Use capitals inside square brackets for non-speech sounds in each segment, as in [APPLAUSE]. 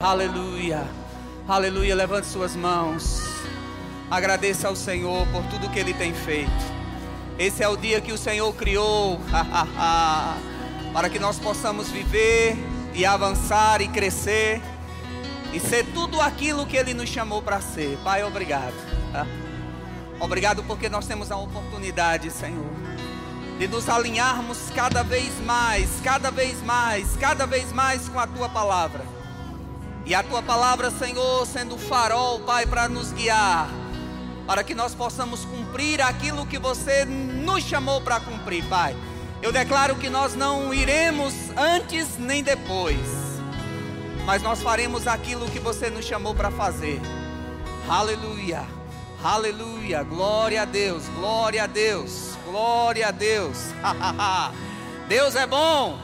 Aleluia, aleluia. Levante suas mãos. Agradeça ao Senhor por tudo que Ele tem feito. Esse é o dia que o Senhor criou para que nós possamos viver e avançar e crescer e ser tudo aquilo que Ele nos chamou para ser. Pai, obrigado. Obrigado porque nós temos a oportunidade, Senhor, de nos alinharmos cada vez mais, cada vez mais, cada vez mais com a Tua palavra e a tua palavra, Senhor, sendo farol, Pai, para nos guiar, para que nós possamos cumprir aquilo que você nos chamou para cumprir, Pai. Eu declaro que nós não iremos antes nem depois, mas nós faremos aquilo que você nos chamou para fazer. Aleluia, aleluia, glória a Deus, glória a Deus, glória a Deus. [LAUGHS] Deus é bom.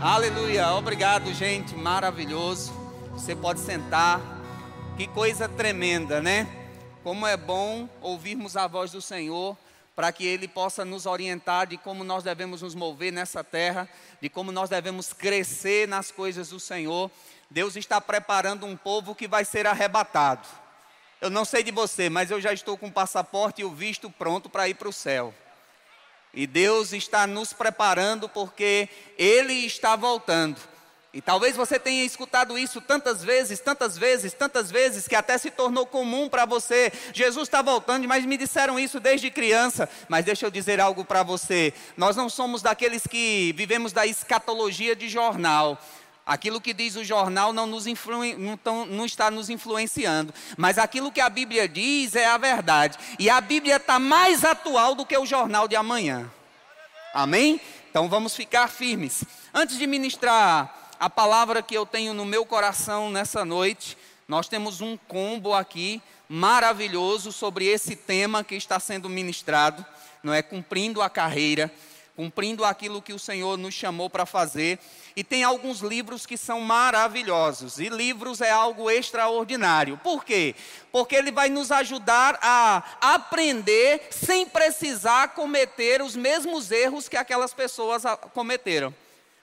Aleluia, obrigado, gente, maravilhoso. Você pode sentar. Que coisa tremenda, né? Como é bom ouvirmos a voz do Senhor para que Ele possa nos orientar de como nós devemos nos mover nessa terra, de como nós devemos crescer nas coisas do Senhor. Deus está preparando um povo que vai ser arrebatado. Eu não sei de você, mas eu já estou com o passaporte e o visto pronto para ir para o céu. E Deus está nos preparando porque Ele está voltando. E talvez você tenha escutado isso tantas vezes, tantas vezes, tantas vezes, que até se tornou comum para você. Jesus está voltando, mas me disseram isso desde criança. Mas deixa eu dizer algo para você: nós não somos daqueles que vivemos da escatologia de jornal. Aquilo que diz o jornal não, nos não, tão, não, está nos influenciando, mas aquilo que a Bíblia diz é a verdade. E a Bíblia está mais atual do que o jornal de amanhã. Amém? Então vamos ficar firmes. Antes de ministrar a palavra que eu tenho no meu coração nessa noite, nós temos um combo aqui maravilhoso sobre esse tema que está sendo ministrado, não é cumprindo a carreira, cumprindo aquilo que o Senhor nos chamou para fazer. E tem alguns livros que são maravilhosos. E livros é algo extraordinário. Por quê? Porque ele vai nos ajudar a aprender sem precisar cometer os mesmos erros que aquelas pessoas cometeram.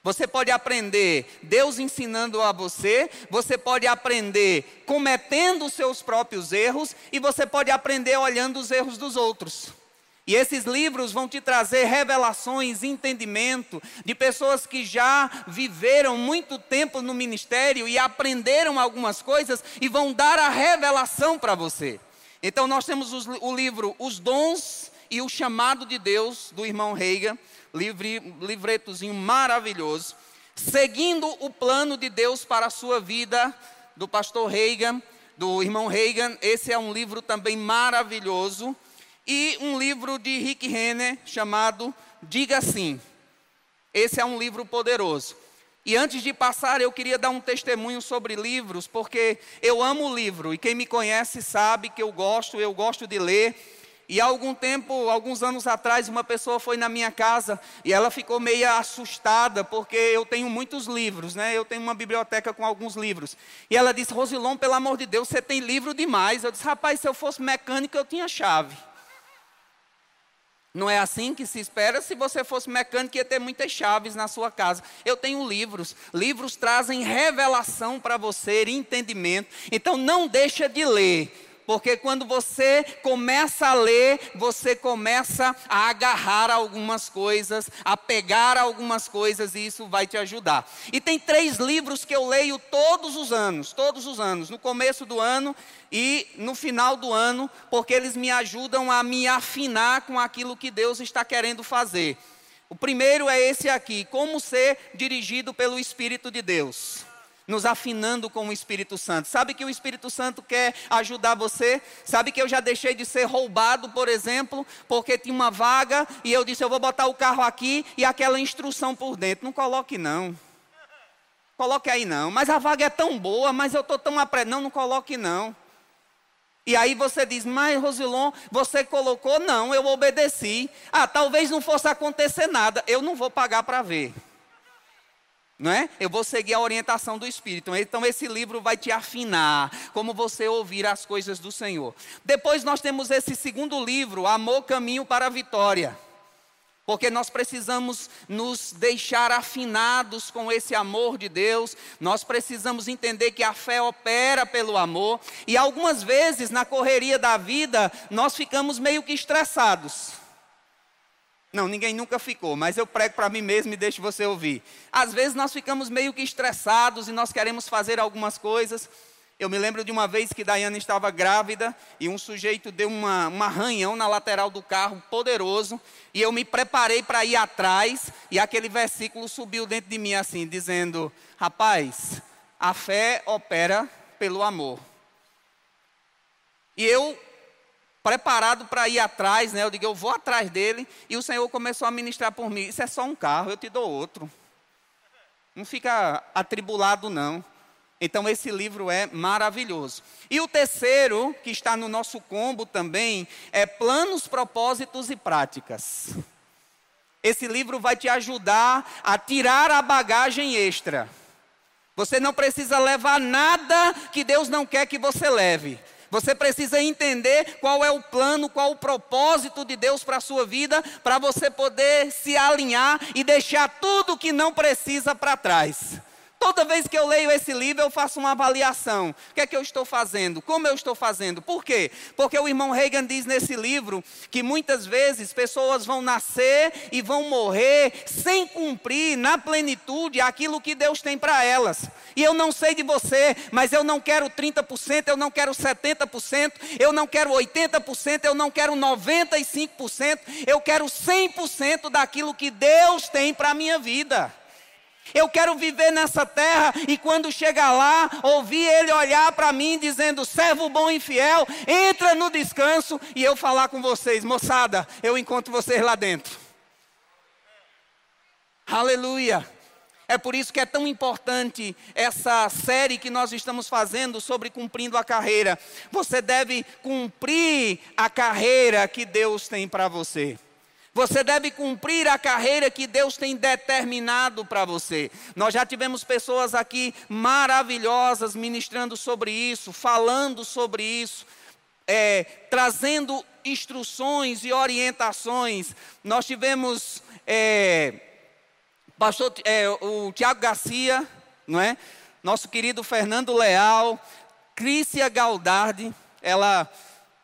Você pode aprender Deus ensinando a você, você pode aprender cometendo os seus próprios erros e você pode aprender olhando os erros dos outros. E esses livros vão te trazer revelações, entendimento de pessoas que já viveram muito tempo no ministério e aprenderam algumas coisas e vão dar a revelação para você. Então nós temos o livro Os Dons e o Chamado de Deus, do irmão Reiga livre, livretozinho maravilhoso, seguindo o plano de Deus para a sua vida, do pastor Reagan, do irmão Reagan. Esse é um livro também maravilhoso. E um livro de Rick Renner chamado Diga Sim. Esse é um livro poderoso. E antes de passar, eu queria dar um testemunho sobre livros, porque eu amo livro, e quem me conhece sabe que eu gosto, eu gosto de ler. E há algum tempo, alguns anos atrás, uma pessoa foi na minha casa e ela ficou meio assustada porque eu tenho muitos livros, né? Eu tenho uma biblioteca com alguns livros. E ela disse: Rosilon, pelo amor de Deus, você tem livro demais. Eu disse: Rapaz, se eu fosse mecânico, eu tinha chave. Não é assim que se espera. Se você fosse mecânico, ia ter muitas chaves na sua casa. Eu tenho livros. Livros trazem revelação para você, entendimento. Então não deixa de ler porque quando você começa a ler, você começa a agarrar algumas coisas, a pegar algumas coisas e isso vai te ajudar. E tem três livros que eu leio todos os anos, todos os anos, no começo do ano e no final do ano, porque eles me ajudam a me afinar com aquilo que Deus está querendo fazer. O primeiro é esse aqui: Como ser dirigido pelo Espírito de Deus nos afinando com o Espírito Santo. Sabe que o Espírito Santo quer ajudar você? Sabe que eu já deixei de ser roubado, por exemplo, porque tinha uma vaga e eu disse: eu vou botar o carro aqui e aquela instrução por dentro. Não coloque, não. Coloque aí, não. Mas a vaga é tão boa, mas eu estou tão apressado. Não, não coloque, não. E aí você diz, mas Rosilon, você colocou? Não, eu obedeci. Ah, talvez não fosse acontecer nada. Eu não vou pagar para ver não é? Eu vou seguir a orientação do Espírito. Então esse livro vai te afinar como você ouvir as coisas do Senhor. Depois nós temos esse segundo livro, Amor Caminho para a Vitória. porque nós precisamos nos deixar afinados com esse amor de Deus, nós precisamos entender que a fé opera pelo amor, e algumas vezes na correria da vida nós ficamos meio que estressados. Não, ninguém nunca ficou, mas eu prego para mim mesmo e deixo você ouvir. Às vezes nós ficamos meio que estressados e nós queremos fazer algumas coisas, eu me lembro de uma vez que Daiane estava grávida e um sujeito deu uma, um arranhão na lateral do carro, poderoso, e eu me preparei para ir atrás, e aquele versículo subiu dentro de mim assim, dizendo: Rapaz, a fé opera pelo amor. E eu, preparado para ir atrás, né, eu digo: Eu vou atrás dele, e o Senhor começou a ministrar por mim: Isso é só um carro, eu te dou outro. Não fica atribulado, não. Então, esse livro é maravilhoso. E o terceiro, que está no nosso combo também, é Planos, Propósitos e Práticas. Esse livro vai te ajudar a tirar a bagagem extra. Você não precisa levar nada que Deus não quer que você leve. Você precisa entender qual é o plano, qual o propósito de Deus para a sua vida, para você poder se alinhar e deixar tudo que não precisa para trás. Toda vez que eu leio esse livro, eu faço uma avaliação. O que é que eu estou fazendo? Como eu estou fazendo? Por quê? Porque o irmão Reagan diz nesse livro que muitas vezes pessoas vão nascer e vão morrer sem cumprir na plenitude aquilo que Deus tem para elas. E eu não sei de você, mas eu não quero 30%, eu não quero 70%, eu não quero 80%, eu não quero 95%, eu quero 100% daquilo que Deus tem para a minha vida. Eu quero viver nessa terra e quando chegar lá, ouvir ele olhar para mim dizendo: servo bom e fiel, entra no descanso e eu falar com vocês, moçada, eu encontro vocês lá dentro. Aleluia. É por isso que é tão importante essa série que nós estamos fazendo sobre cumprindo a carreira. Você deve cumprir a carreira que Deus tem para você. Você deve cumprir a carreira que Deus tem determinado para você. Nós já tivemos pessoas aqui maravilhosas ministrando sobre isso, falando sobre isso, é, trazendo instruções e orientações. Nós tivemos é, pastor, é, o Tiago Garcia, não é? Nosso querido Fernando Leal, Crícia Galdardi, ela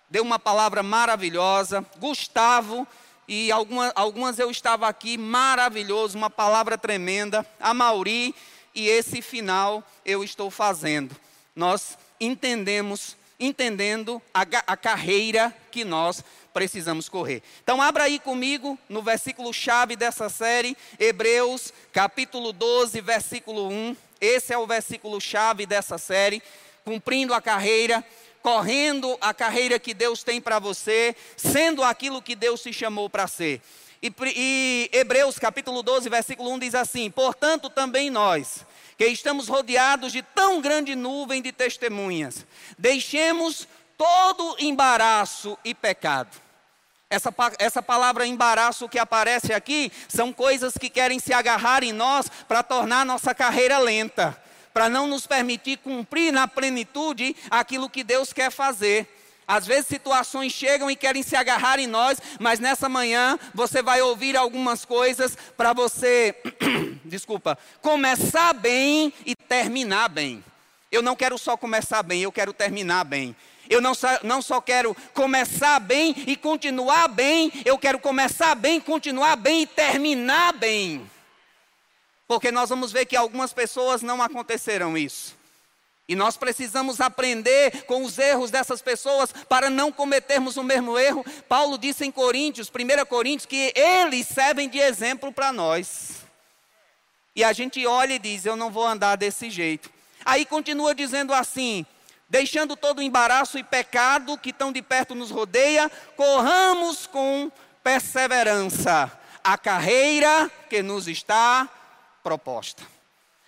deu uma palavra maravilhosa. Gustavo e algumas, algumas eu estava aqui, maravilhoso, uma palavra tremenda. A Mauri, e esse final eu estou fazendo. Nós entendemos, entendendo a, a carreira que nós precisamos correr. Então, abra aí comigo no versículo chave dessa série, Hebreus, capítulo 12, versículo 1. Esse é o versículo chave dessa série, cumprindo a carreira correndo a carreira que Deus tem para você, sendo aquilo que Deus te chamou para ser. E, e, Hebreus capítulo 12, versículo 1 diz assim: Portanto, também nós, que estamos rodeados de tão grande nuvem de testemunhas, deixemos todo embaraço e pecado. Essa, essa palavra embaraço que aparece aqui são coisas que querem se agarrar em nós para tornar nossa carreira lenta para não nos permitir cumprir na plenitude aquilo que Deus quer fazer. Às vezes situações chegam e querem se agarrar em nós, mas nessa manhã você vai ouvir algumas coisas para você, [CLEARS THROAT] desculpa, começar bem e terminar bem. Eu não quero só começar bem, eu quero terminar bem. Eu não só, não só quero começar bem e continuar bem, eu quero começar bem, continuar bem e terminar bem. Porque nós vamos ver que algumas pessoas não acontecerão isso. E nós precisamos aprender com os erros dessas pessoas para não cometermos o mesmo erro. Paulo disse em Coríntios, 1 Coríntios, que eles servem de exemplo para nós. E a gente olha e diz: Eu não vou andar desse jeito. Aí continua dizendo assim: Deixando todo o embaraço e pecado que tão de perto nos rodeia, corramos com perseverança a carreira que nos está proposta.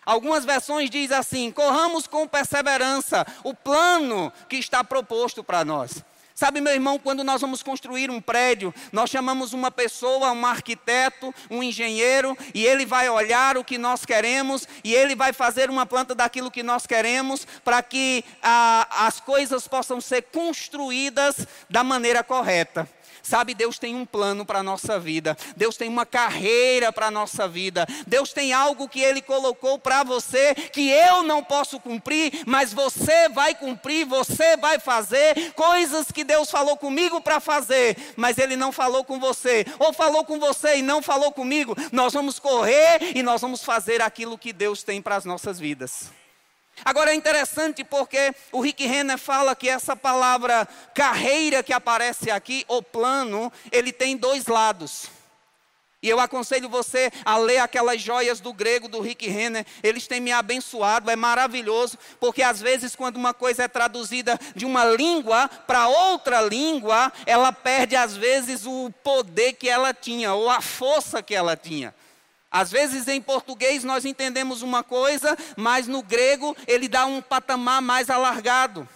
Algumas versões diz assim: corramos com perseverança o plano que está proposto para nós. Sabe, meu irmão, quando nós vamos construir um prédio, nós chamamos uma pessoa, um arquiteto, um engenheiro, e ele vai olhar o que nós queremos, e ele vai fazer uma planta daquilo que nós queremos, para que ah, as coisas possam ser construídas da maneira correta. Sabe, Deus tem um plano para a nossa vida, Deus tem uma carreira para a nossa vida, Deus tem algo que Ele colocou para você que eu não posso cumprir, mas você vai cumprir, você vai fazer coisas que Deus falou comigo para fazer, mas Ele não falou com você, ou falou com você e não falou comigo. Nós vamos correr e nós vamos fazer aquilo que Deus tem para as nossas vidas. Agora é interessante porque o Rick Renner fala que essa palavra carreira que aparece aqui, ou plano, ele tem dois lados. E eu aconselho você a ler aquelas joias do grego do Rick Renner. Eles têm me abençoado, é maravilhoso, porque às vezes, quando uma coisa é traduzida de uma língua para outra língua, ela perde às vezes o poder que ela tinha, ou a força que ela tinha. Às vezes em português nós entendemos uma coisa, mas no grego ele dá um patamar mais alargado.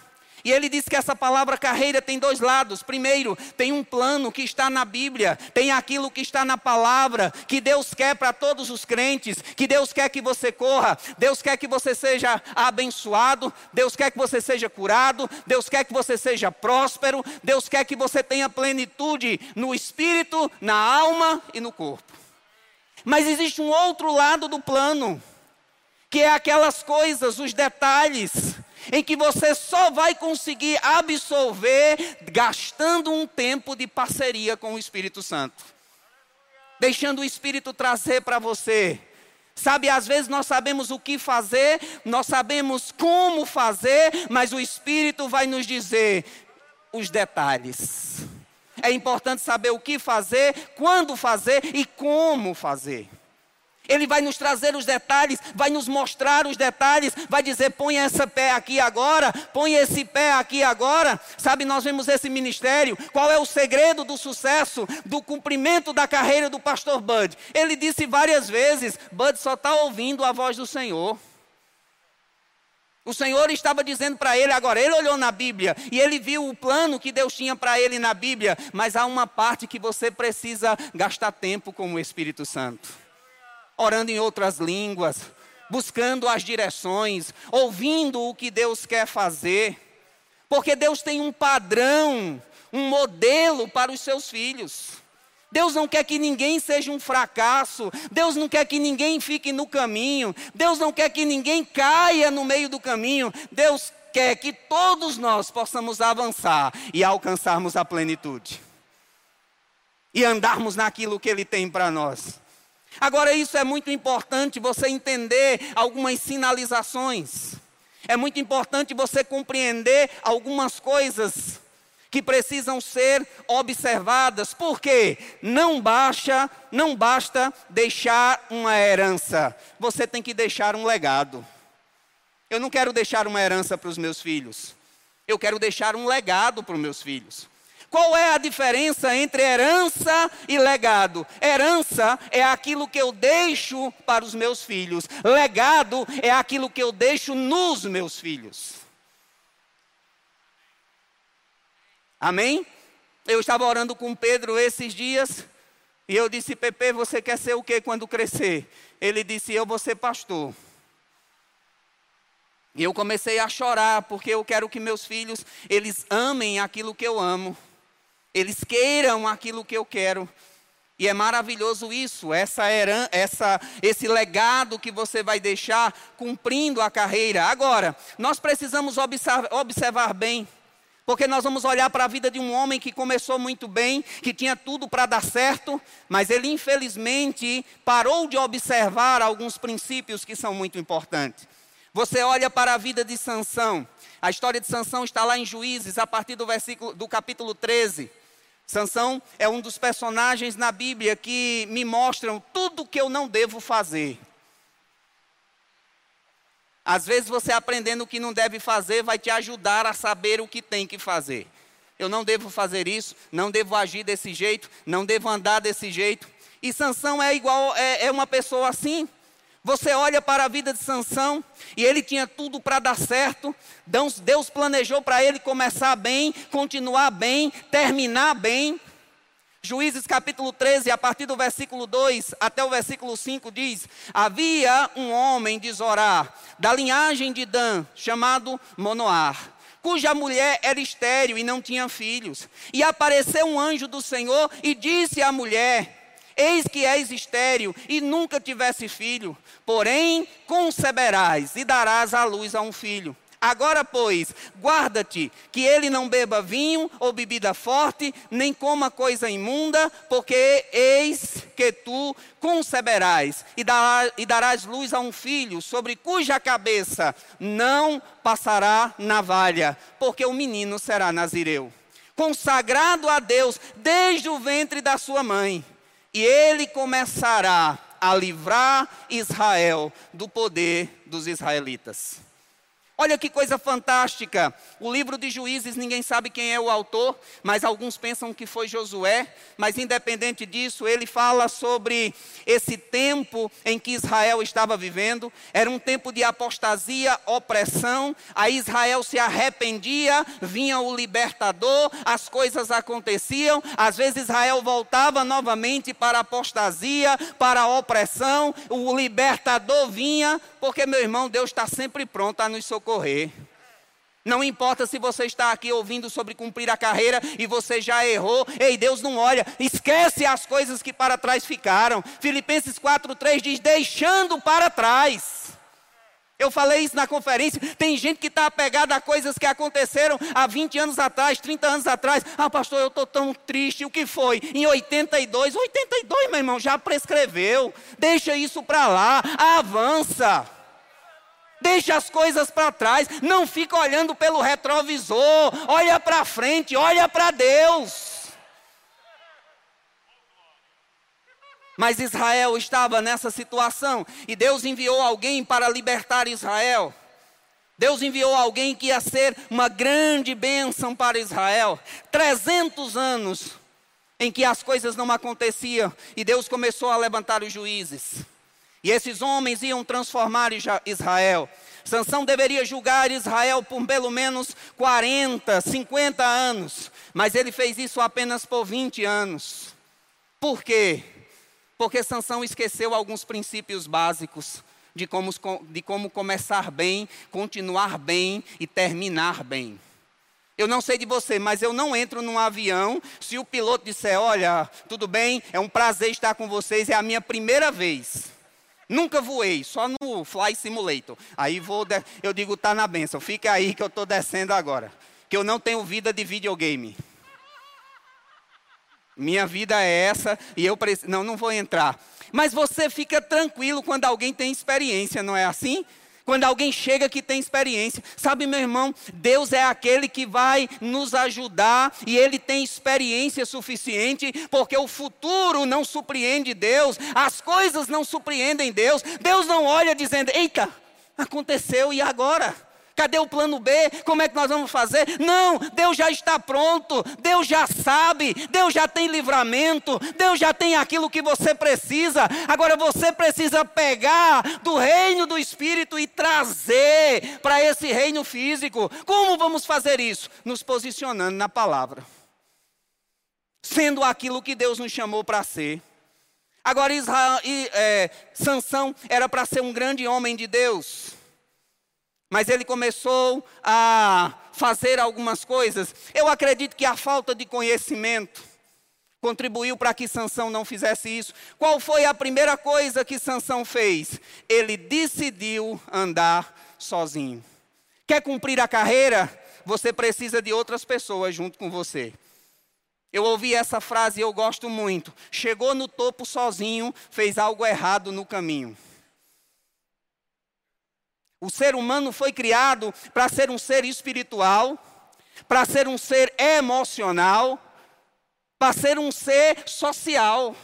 E ele diz que essa palavra carreira tem dois lados. Primeiro, tem um plano que está na Bíblia, tem aquilo que está na palavra, que Deus quer para todos os crentes, que Deus quer que você corra, Deus quer que você seja abençoado, Deus quer que você seja curado, Deus quer que você seja próspero, Deus quer que você tenha plenitude no espírito, na alma e no corpo. Mas existe um outro lado do plano, que é aquelas coisas, os detalhes, em que você só vai conseguir absolver gastando um tempo de parceria com o Espírito Santo. Deixando o Espírito trazer para você. Sabe, às vezes nós sabemos o que fazer, nós sabemos como fazer, mas o Espírito vai nos dizer os detalhes. É importante saber o que fazer, quando fazer e como fazer. Ele vai nos trazer os detalhes, vai nos mostrar os detalhes, vai dizer: põe esse pé aqui agora, põe esse pé aqui agora. Sabe, nós vemos esse ministério. Qual é o segredo do sucesso, do cumprimento da carreira do pastor Bud? Ele disse várias vezes: Bud só está ouvindo a voz do Senhor. O Senhor estava dizendo para ele agora, ele olhou na Bíblia e ele viu o plano que Deus tinha para ele na Bíblia, mas há uma parte que você precisa gastar tempo com o Espírito Santo. Orando em outras línguas, buscando as direções, ouvindo o que Deus quer fazer. Porque Deus tem um padrão, um modelo para os seus filhos. Deus não quer que ninguém seja um fracasso. Deus não quer que ninguém fique no caminho. Deus não quer que ninguém caia no meio do caminho. Deus quer que todos nós possamos avançar e alcançarmos a plenitude. E andarmos naquilo que Ele tem para nós. Agora, isso é muito importante você entender algumas sinalizações. É muito importante você compreender algumas coisas que precisam ser observadas, porque não basta, não basta deixar uma herança, você tem que deixar um legado. Eu não quero deixar uma herança para os meus filhos. Eu quero deixar um legado para os meus filhos. Qual é a diferença entre herança e legado? Herança é aquilo que eu deixo para os meus filhos. Legado é aquilo que eu deixo nos meus filhos. Amém? Eu estava orando com Pedro esses dias e eu disse: Pepe, você quer ser o que quando crescer? Ele disse: Eu vou ser pastor. E eu comecei a chorar porque eu quero que meus filhos eles amem aquilo que eu amo. Eles queiram aquilo que eu quero. E é maravilhoso isso, essa heran essa, esse legado que você vai deixar cumprindo a carreira. Agora, nós precisamos observar, observar bem porque nós vamos olhar para a vida de um homem que começou muito bem, que tinha tudo para dar certo, mas ele infelizmente parou de observar alguns princípios que são muito importantes. Você olha para a vida de Sansão. A história de Sansão está lá em Juízes, a partir do versículo do capítulo 13. Sansão é um dos personagens na Bíblia que me mostram tudo que eu não devo fazer. Às vezes você aprendendo o que não deve fazer vai te ajudar a saber o que tem que fazer. Eu não devo fazer isso, não devo agir desse jeito, não devo andar desse jeito. E Sansão é igual, é, é uma pessoa assim. Você olha para a vida de Sansão e ele tinha tudo para dar certo. Deus, planejou para ele começar bem, continuar bem, terminar bem. Juízes capítulo 13, a partir do versículo 2 até o versículo 5 diz: Havia um homem de Zorá, da linhagem de Dan, chamado Monoar, cuja mulher era estéril e não tinha filhos. E apareceu um anjo do Senhor e disse à mulher: Eis que és estéril e nunca tivesse filho, porém conceberás e darás à luz a um filho. Agora, pois, guarda-te que ele não beba vinho ou bebida forte, nem coma coisa imunda, porque eis que tu conceberás e, e darás luz a um filho, sobre cuja cabeça não passará navalha, porque o menino será nazireu, consagrado a Deus desde o ventre da sua mãe, e ele começará a livrar Israel do poder dos israelitas. Olha que coisa fantástica. O livro de Juízes, ninguém sabe quem é o autor, mas alguns pensam que foi Josué. Mas independente disso, ele fala sobre esse tempo em que Israel estava vivendo. Era um tempo de apostasia, opressão. Aí Israel se arrependia, vinha o libertador, as coisas aconteciam. Às vezes Israel voltava novamente para a apostasia, para a opressão. O libertador vinha, porque meu irmão, Deus está sempre pronto a nos socorrer. Não importa se você está aqui ouvindo sobre cumprir a carreira e você já errou. Ei, Deus não olha. Esquece as coisas que para trás ficaram. Filipenses 4:3 diz: "Deixando para trás". Eu falei isso na conferência. Tem gente que está apegada a coisas que aconteceram há 20 anos atrás, 30 anos atrás. Ah, pastor, eu estou tão triste. O que foi? Em 82. 82, meu irmão, já prescreveu. Deixa isso para lá. Avança. Deixa as coisas para trás, não fica olhando pelo retrovisor, olha para frente, olha para Deus. Mas Israel estava nessa situação e Deus enviou alguém para libertar Israel. Deus enviou alguém que ia ser uma grande bênção para Israel. 300 anos em que as coisas não aconteciam e Deus começou a levantar os juízes. E esses homens iam transformar Israel. Sansão deveria julgar Israel por pelo menos 40, 50 anos, mas ele fez isso apenas por 20 anos. Por quê? Porque Sansão esqueceu alguns princípios básicos de como, de como começar bem, continuar bem e terminar bem. Eu não sei de você, mas eu não entro num avião se o piloto disser: Olha, tudo bem, é um prazer estar com vocês, é a minha primeira vez. Nunca voei, só no Fly Simulator. Aí vou, eu digo, tá na benção. Fica aí que eu estou descendo agora. Que eu não tenho vida de videogame. Minha vida é essa e eu preciso. Não, não vou entrar. Mas você fica tranquilo quando alguém tem experiência, não é assim? Quando alguém chega que tem experiência, sabe, meu irmão, Deus é aquele que vai nos ajudar e Ele tem experiência suficiente, porque o futuro não surpreende Deus, as coisas não surpreendem Deus. Deus não olha dizendo: Eita, aconteceu e agora? Cadê o plano B? Como é que nós vamos fazer? Não, Deus já está pronto, Deus já sabe, Deus já tem livramento, Deus já tem aquilo que você precisa. Agora você precisa pegar do reino do Espírito e trazer para esse reino físico. Como vamos fazer isso? Nos posicionando na palavra, sendo aquilo que Deus nos chamou para ser. Agora, Israel, é, Sansão era para ser um grande homem de Deus mas ele começou a fazer algumas coisas. Eu acredito que a falta de conhecimento contribuiu para que Sansão não fizesse isso. Qual foi a primeira coisa que Sansão fez? Ele decidiu andar sozinho. Quer cumprir a carreira? Você precisa de outras pessoas junto com você. Eu ouvi essa frase e eu gosto muito. Chegou no topo sozinho, fez algo errado no caminho. O ser humano foi criado para ser um ser espiritual, para ser um ser emocional, para ser um ser social.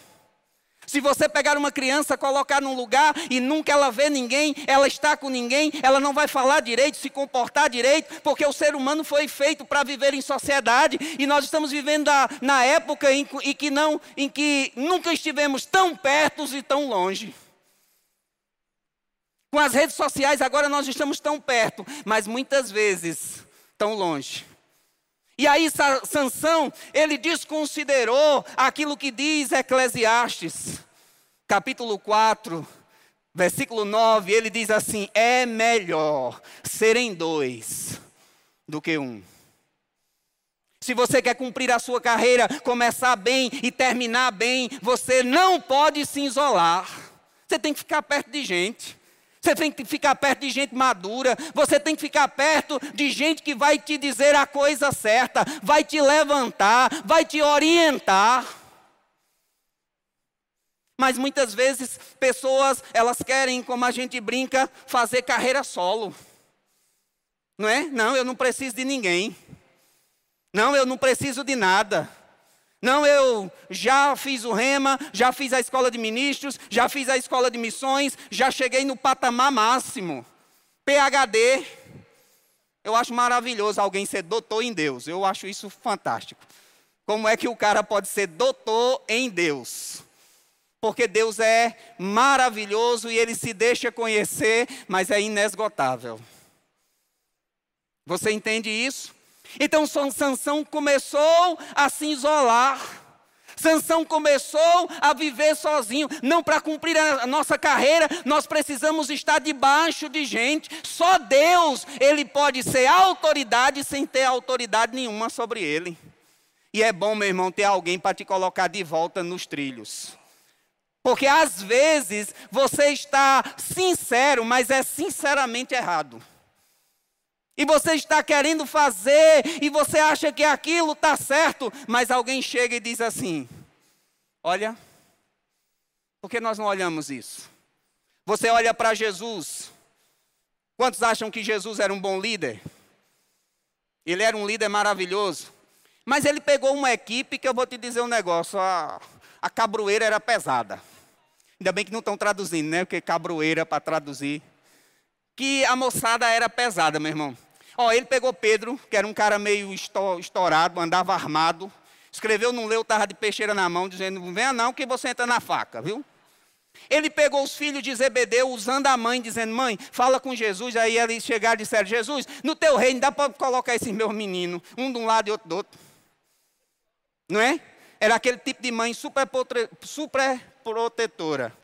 Se você pegar uma criança, colocar num lugar e nunca ela vê ninguém, ela está com ninguém, ela não vai falar direito, se comportar direito, porque o ser humano foi feito para viver em sociedade e nós estamos vivendo na, na época em, em, que não, em que nunca estivemos tão perto e tão longe. Com as redes sociais agora nós estamos tão perto, mas muitas vezes tão longe. E aí Sansão, ele desconsiderou aquilo que diz Eclesiastes, capítulo 4, versículo 9, ele diz assim: "É melhor serem dois do que um. Se você quer cumprir a sua carreira, começar bem e terminar bem, você não pode se isolar. Você tem que ficar perto de gente. Você tem que ficar perto de gente madura. Você tem que ficar perto de gente que vai te dizer a coisa certa, vai te levantar, vai te orientar. Mas muitas vezes pessoas, elas querem, como a gente brinca, fazer carreira solo. Não é? Não, eu não preciso de ninguém. Não, eu não preciso de nada. Não, eu já fiz o rema, já fiz a escola de ministros, já fiz a escola de missões, já cheguei no patamar máximo. PhD. Eu acho maravilhoso alguém ser doutor em Deus. Eu acho isso fantástico. Como é que o cara pode ser doutor em Deus? Porque Deus é maravilhoso e ele se deixa conhecer, mas é inesgotável. Você entende isso? Então Sansão começou a se isolar. Sansão começou a viver sozinho. Não para cumprir a nossa carreira, nós precisamos estar debaixo de gente. Só Deus, ele pode ser autoridade sem ter autoridade nenhuma sobre ele. E é bom, meu irmão, ter alguém para te colocar de volta nos trilhos. Porque às vezes você está sincero, mas é sinceramente errado e você está querendo fazer, e você acha que aquilo está certo, mas alguém chega e diz assim: Olha, por que nós não olhamos isso? Você olha para Jesus. Quantos acham que Jesus era um bom líder? Ele era um líder maravilhoso. Mas ele pegou uma equipe que eu vou te dizer um negócio: a, a cabroeira era pesada. Ainda bem que não estão traduzindo, né? Porque cabroeira para traduzir. Que a moçada era pesada, meu irmão. Ó, ele pegou Pedro, que era um cara meio estourado, andava armado, escreveu num leu, estava de peixeira na mão, dizendo: venha não, que você entra na faca, viu? Ele pegou os filhos de Zebedeu, usando a mãe, dizendo: Mãe, fala com Jesus. Aí eles chegaram e disseram: Jesus, no teu reino dá para colocar esses meus meninos, um de um lado e outro do outro. Não é? Era aquele tipo de mãe super, super protetora.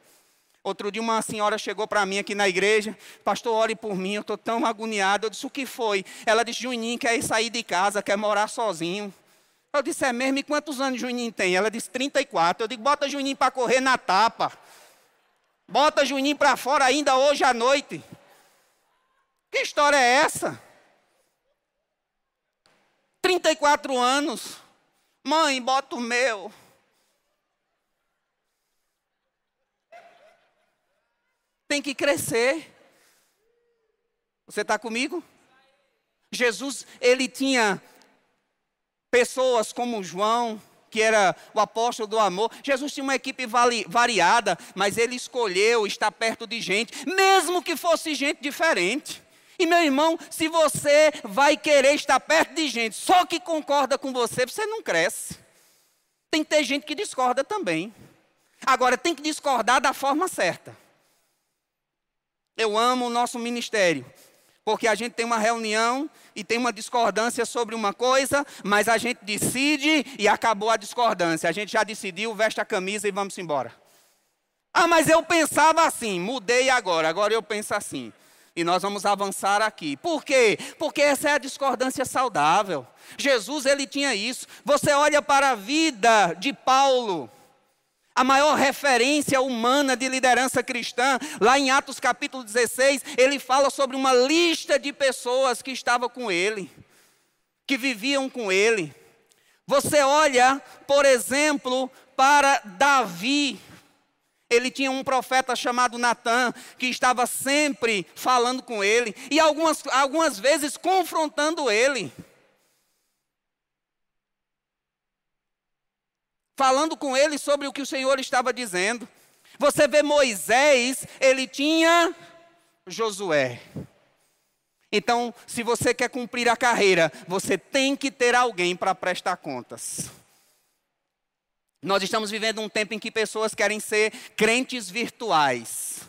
Outro dia uma senhora chegou para mim aqui na igreja, pastor, ore por mim, eu estou tão agoniado. Eu disse, o que foi? Ela disse, Juninho quer sair de casa, quer morar sozinho. Eu disse, é mesmo? E quantos anos Juninho tem? Ela disse, 34. Eu digo, bota Juninho para correr na tapa. Bota Juninho para fora ainda hoje à noite. Que história é essa? 34 anos. Mãe, bota o meu. Tem que crescer. Você está comigo? Jesus, ele tinha pessoas como João, que era o apóstolo do amor. Jesus tinha uma equipe variada, mas ele escolheu estar perto de gente, mesmo que fosse gente diferente. E meu irmão, se você vai querer estar perto de gente só que concorda com você, você não cresce. Tem que ter gente que discorda também. Agora, tem que discordar da forma certa. Eu amo o nosso ministério, porque a gente tem uma reunião e tem uma discordância sobre uma coisa, mas a gente decide e acabou a discordância. A gente já decidiu, veste a camisa e vamos embora. Ah, mas eu pensava assim, mudei agora, agora eu penso assim. E nós vamos avançar aqui. Por quê? Porque essa é a discordância saudável. Jesus, ele tinha isso. Você olha para a vida de Paulo a maior referência humana de liderança cristã, lá em Atos capítulo 16, ele fala sobre uma lista de pessoas que estavam com ele, que viviam com ele. Você olha, por exemplo, para Davi. Ele tinha um profeta chamado Natan, que estava sempre falando com ele, e algumas, algumas vezes confrontando ele. Falando com ele sobre o que o Senhor estava dizendo. Você vê Moisés, ele tinha Josué. Então, se você quer cumprir a carreira, você tem que ter alguém para prestar contas. Nós estamos vivendo um tempo em que pessoas querem ser crentes virtuais.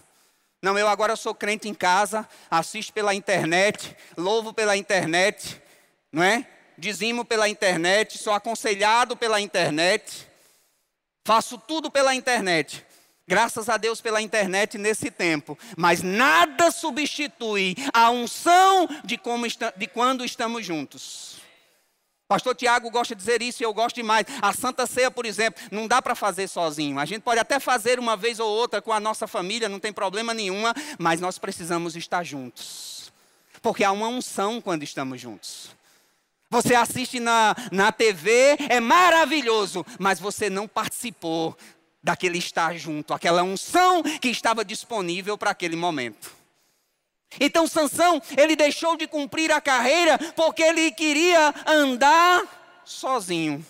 Não, eu agora sou crente em casa, assisto pela internet, louvo pela internet, não é? Dizimo pela internet, sou aconselhado pela internet. Faço tudo pela internet. Graças a Deus pela internet nesse tempo. Mas nada substitui a unção de, está, de quando estamos juntos. Pastor Tiago gosta de dizer isso e eu gosto demais. A Santa Ceia, por exemplo, não dá para fazer sozinho. A gente pode até fazer uma vez ou outra com a nossa família, não tem problema nenhuma, mas nós precisamos estar juntos. Porque há uma unção quando estamos juntos. Você assiste na, na TV, é maravilhoso, mas você não participou daquele estar junto, aquela unção que estava disponível para aquele momento. Então Sansão, ele deixou de cumprir a carreira porque ele queria andar sozinho.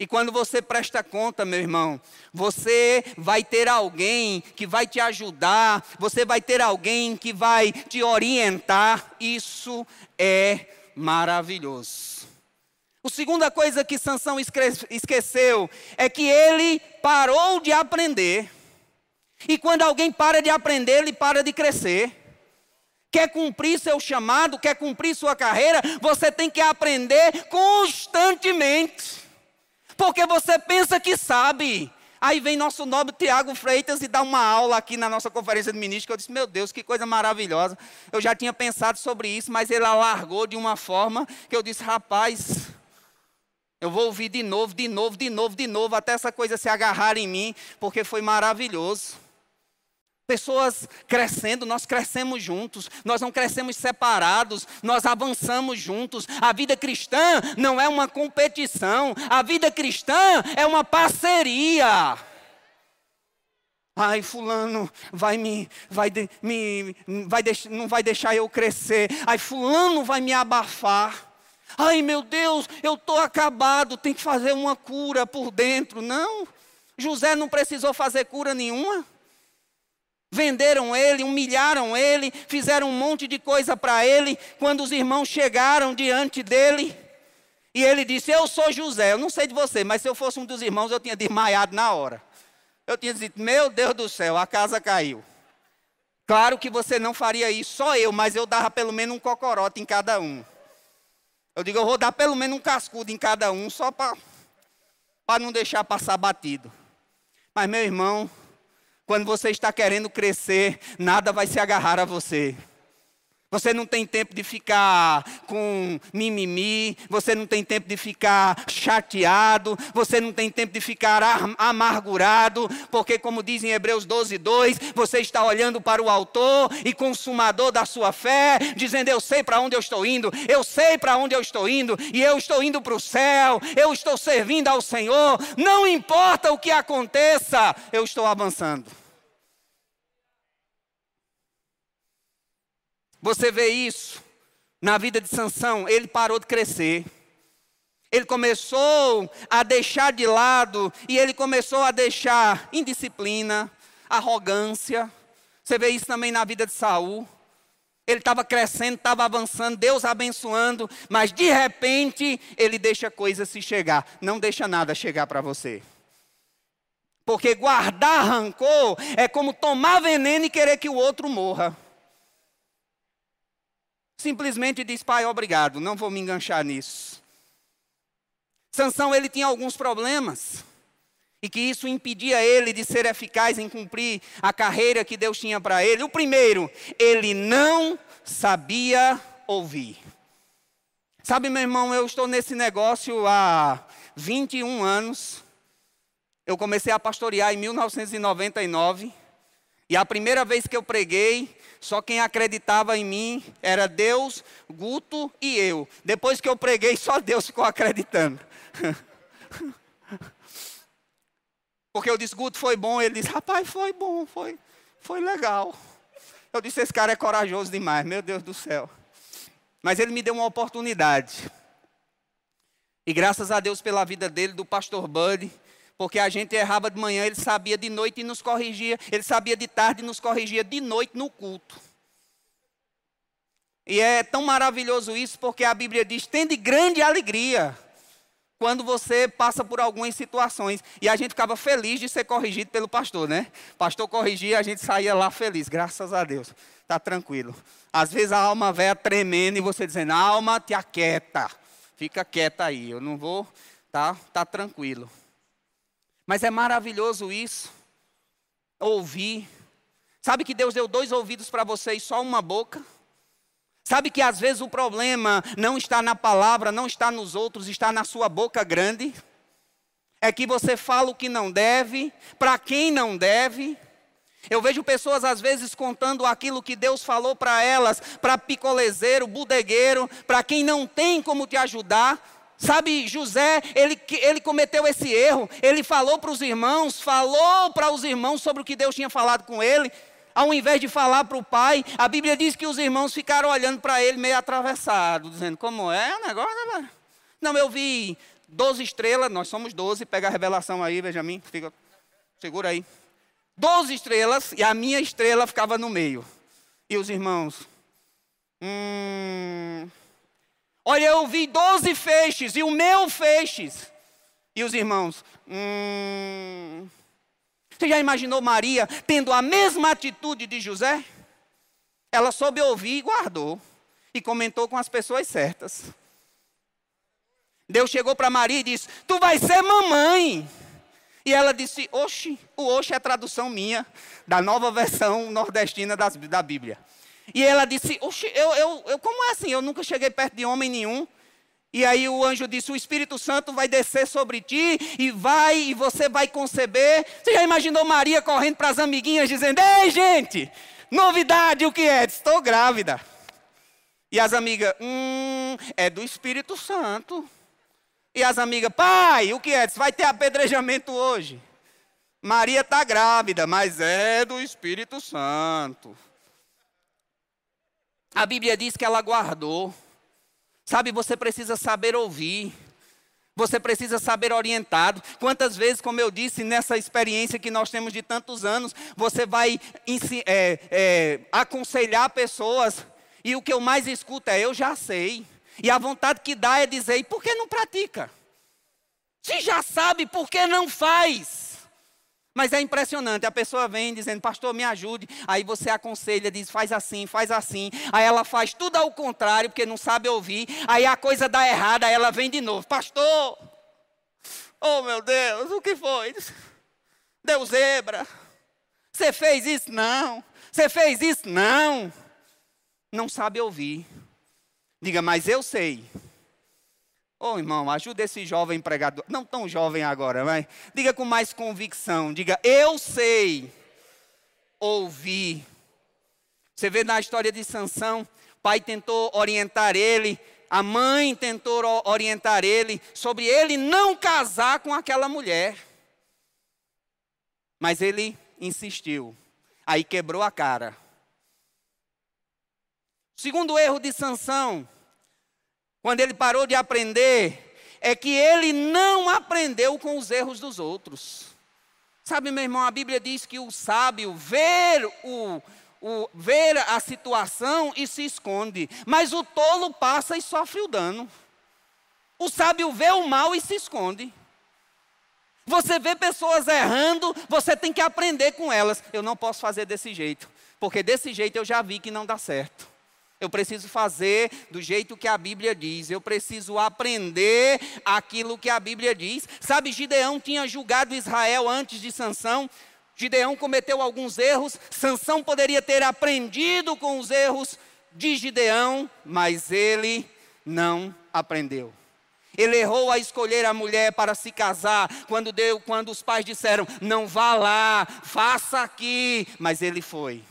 E quando você presta conta, meu irmão, você vai ter alguém que vai te ajudar, você vai ter alguém que vai te orientar. Isso é maravilhoso. A segunda coisa que Sansão esqueceu é que ele parou de aprender. E quando alguém para de aprender, ele para de crescer. Quer cumprir seu chamado, quer cumprir sua carreira, você tem que aprender constantemente. Porque você pensa que sabe. Aí vem nosso nobre Tiago Freitas e dá uma aula aqui na nossa conferência de ministros, que eu disse, meu Deus, que coisa maravilhosa. Eu já tinha pensado sobre isso, mas ele alargou de uma forma que eu disse, rapaz, eu vou ouvir de novo, de novo, de novo, de novo, até essa coisa se agarrar em mim, porque foi maravilhoso. Pessoas crescendo, nós crescemos juntos, nós não crescemos separados, nós avançamos juntos. A vida cristã não é uma competição, a vida cristã é uma parceria. Ai, fulano vai me, vai de, me, vai deix, não vai deixar eu crescer. Ai, fulano vai me abafar. Ai meu Deus, eu estou acabado, tem que fazer uma cura por dentro. Não, José não precisou fazer cura nenhuma. Venderam ele, humilharam ele, fizeram um monte de coisa para ele. Quando os irmãos chegaram diante dele, e ele disse: Eu sou José. Eu não sei de você, mas se eu fosse um dos irmãos, eu tinha desmaiado na hora. Eu tinha dito: Meu Deus do céu, a casa caiu. Claro que você não faria isso, só eu, mas eu dava pelo menos um cocorote em cada um. Eu digo, eu vou dar pelo menos um cascudo em cada um, só para não deixar passar batido. Mas, meu irmão, quando você está querendo crescer, nada vai se agarrar a você. Você não tem tempo de ficar com mimimi, você não tem tempo de ficar chateado, você não tem tempo de ficar amargurado, porque, como diz em Hebreus 12, 2, você está olhando para o Autor e Consumador da sua fé, dizendo: Eu sei para onde eu estou indo, eu sei para onde eu estou indo, e eu estou indo para o céu, eu estou servindo ao Senhor, não importa o que aconteça, eu estou avançando. Você vê isso na vida de Sansão, ele parou de crescer. Ele começou a deixar de lado e ele começou a deixar indisciplina, arrogância. Você vê isso também na vida de Saul. Ele estava crescendo, estava avançando, Deus abençoando, mas de repente ele deixa coisas se chegar. Não deixa nada chegar para você. Porque guardar rancor é como tomar veneno e querer que o outro morra simplesmente diz: Pai, obrigado, não vou me enganchar nisso. Sansão ele tinha alguns problemas e que isso impedia ele de ser eficaz em cumprir a carreira que Deus tinha para ele. O primeiro, ele não sabia ouvir. Sabe, meu irmão, eu estou nesse negócio há 21 anos. Eu comecei a pastorear em 1999. E a primeira vez que eu preguei, só quem acreditava em mim era Deus, Guto e eu. Depois que eu preguei, só Deus ficou acreditando. [LAUGHS] Porque eu disse, Guto, foi bom. Ele disse, rapaz, foi bom, foi, foi legal. Eu disse, esse cara é corajoso demais, meu Deus do céu. Mas ele me deu uma oportunidade. E graças a Deus pela vida dele, do pastor Buddy, porque a gente errava de manhã, ele sabia de noite e nos corrigia, ele sabia de tarde e nos corrigia de noite no culto. E é tão maravilhoso isso, porque a Bíblia diz: tende grande alegria quando você passa por algumas situações. E a gente ficava feliz de ser corrigido pelo pastor, né? Pastor corrigia, a gente saía lá feliz, graças a Deus. Está tranquilo. Às vezes a alma velha tremendo e você dizendo: alma, te aquieta. Fica quieta aí, eu não vou, tá? Tá tranquilo. Mas é maravilhoso isso. ouvir. Sabe que Deus deu dois ouvidos para você e só uma boca? Sabe que às vezes o problema não está na palavra, não está nos outros, está na sua boca grande? É que você fala o que não deve, para quem não deve. Eu vejo pessoas às vezes contando aquilo que Deus falou para elas, para picolezeiro, budegueiro, para quem não tem como te ajudar. Sabe, José, ele, ele cometeu esse erro. Ele falou para os irmãos, falou para os irmãos sobre o que Deus tinha falado com ele. Ao invés de falar para o pai, a Bíblia diz que os irmãos ficaram olhando para ele meio atravessado, dizendo: Como é o negócio? Não, eu vi 12 estrelas, nós somos 12, pega a revelação aí, Benjamin, fica, segura aí. 12 estrelas e a minha estrela ficava no meio. E os irmãos, hum, olha, eu vi 12 feixes e o meu feixes. E os irmãos, hum, você já imaginou Maria tendo a mesma atitude de José? Ela soube ouvir e guardou. E comentou com as pessoas certas. Deus chegou para Maria e disse: Tu vai ser mamãe. E ela disse: Oxe, o Oxe é a tradução minha, da nova versão nordestina das, da Bíblia. E ela disse: eu, eu, eu, como é assim? Eu nunca cheguei perto de homem nenhum. E aí o anjo disse: O Espírito Santo vai descer sobre ti e vai, e você vai conceber. Você já imaginou Maria correndo para as amiguinhas dizendo: Ei, gente, novidade, o que é? Estou grávida. E as amigas: Hum, é do Espírito Santo. E as amigas, pai, o que é? Vai ter apedrejamento hoje. Maria está grávida, mas é do Espírito Santo. A Bíblia diz que ela guardou. Sabe, você precisa saber ouvir. Você precisa saber orientado. Quantas vezes, como eu disse, nessa experiência que nós temos de tantos anos, você vai é, é, aconselhar pessoas, e o que eu mais escuto é: eu já sei. E a vontade que dá é dizer: e por que não pratica? Se já sabe, por que não faz? Mas é impressionante, a pessoa vem dizendo, pastor, me ajude. Aí você aconselha, diz, faz assim, faz assim. Aí ela faz tudo ao contrário, porque não sabe ouvir. Aí a coisa dá errada, aí ela vem de novo, pastor. Oh meu Deus, o que foi? Deu zebra. Você fez isso? Não. Você fez isso? Não. Não sabe ouvir. Diga, mas eu sei. Ô oh, irmão, ajuda esse jovem pregador. Não tão jovem agora, mas diga com mais convicção. Diga, eu sei ouvir. Você vê na história de Sansão, pai tentou orientar ele, a mãe tentou orientar ele sobre ele não casar com aquela mulher. Mas ele insistiu. Aí quebrou a cara. Segundo erro de Sansão, quando ele parou de aprender, é que ele não aprendeu com os erros dos outros. Sabe, meu irmão, a Bíblia diz que o sábio vê o, o, ver a situação e se esconde, mas o tolo passa e sofre o dano. O sábio vê o mal e se esconde. Você vê pessoas errando, você tem que aprender com elas. Eu não posso fazer desse jeito, porque desse jeito eu já vi que não dá certo. Eu preciso fazer do jeito que a Bíblia diz. Eu preciso aprender aquilo que a Bíblia diz. Sabe, Gideão tinha julgado Israel antes de Sansão. Gideão cometeu alguns erros. Sansão poderia ter aprendido com os erros de Gideão, mas ele não aprendeu. Ele errou a escolher a mulher para se casar, quando deu, quando os pais disseram: "Não vá lá, faça aqui", mas ele foi.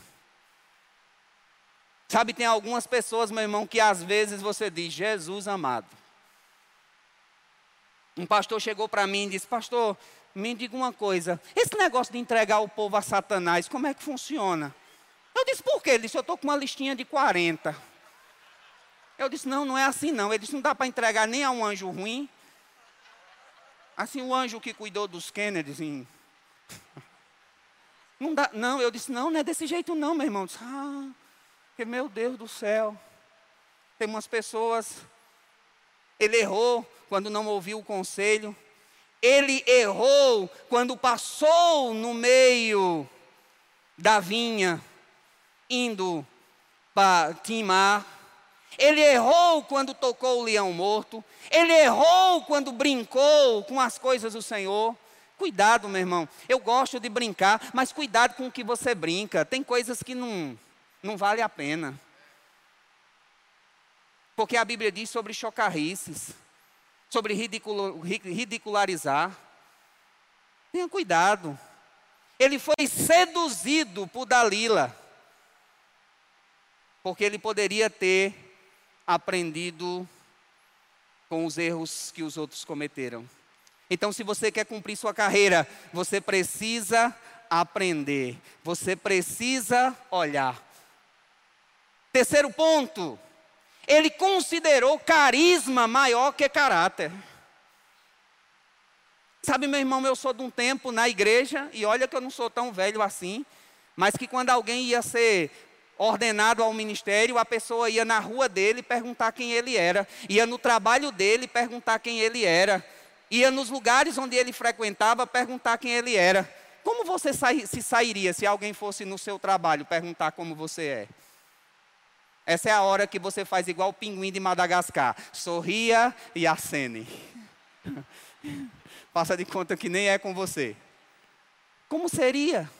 Sabe, tem algumas pessoas, meu irmão, que às vezes você diz, Jesus amado. Um pastor chegou para mim e disse, pastor, me diga uma coisa, esse negócio de entregar o povo a Satanás, como é que funciona? Eu disse, por quê? Ele disse, eu estou com uma listinha de 40. Eu disse, não, não é assim não. Ele disse, não dá para entregar nem a um anjo ruim. Assim, o anjo que cuidou dos Kennedys em... [LAUGHS] Não dá, não, eu disse, não, não é desse jeito não, meu irmão. Eu disse, ah, porque, meu Deus do céu, tem umas pessoas. Ele errou quando não ouviu o conselho. Ele errou quando passou no meio da vinha, indo para Timar. Ele errou quando tocou o leão morto. Ele errou quando brincou com as coisas do Senhor. cuidado, meu irmão. Eu gosto de brincar, mas cuidado com o que você brinca. Tem coisas que não, não vale a pena. Porque a Bíblia diz sobre chocarrices, sobre ridicularizar. Tenha cuidado. Ele foi seduzido por Dalila, porque ele poderia ter aprendido com os erros que os outros cometeram. Então, se você quer cumprir sua carreira, você precisa aprender, você precisa olhar. Terceiro ponto, ele considerou carisma maior que caráter. Sabe, meu irmão, eu sou de um tempo na igreja, e olha que eu não sou tão velho assim, mas que quando alguém ia ser ordenado ao ministério, a pessoa ia na rua dele perguntar quem ele era, ia no trabalho dele perguntar quem ele era, ia nos lugares onde ele frequentava perguntar quem ele era. Como você se sairia se alguém fosse no seu trabalho perguntar como você é? Essa é a hora que você faz igual o pinguim de Madagascar: sorria e acene. [LAUGHS] Faça de conta que nem é com você. Como seria?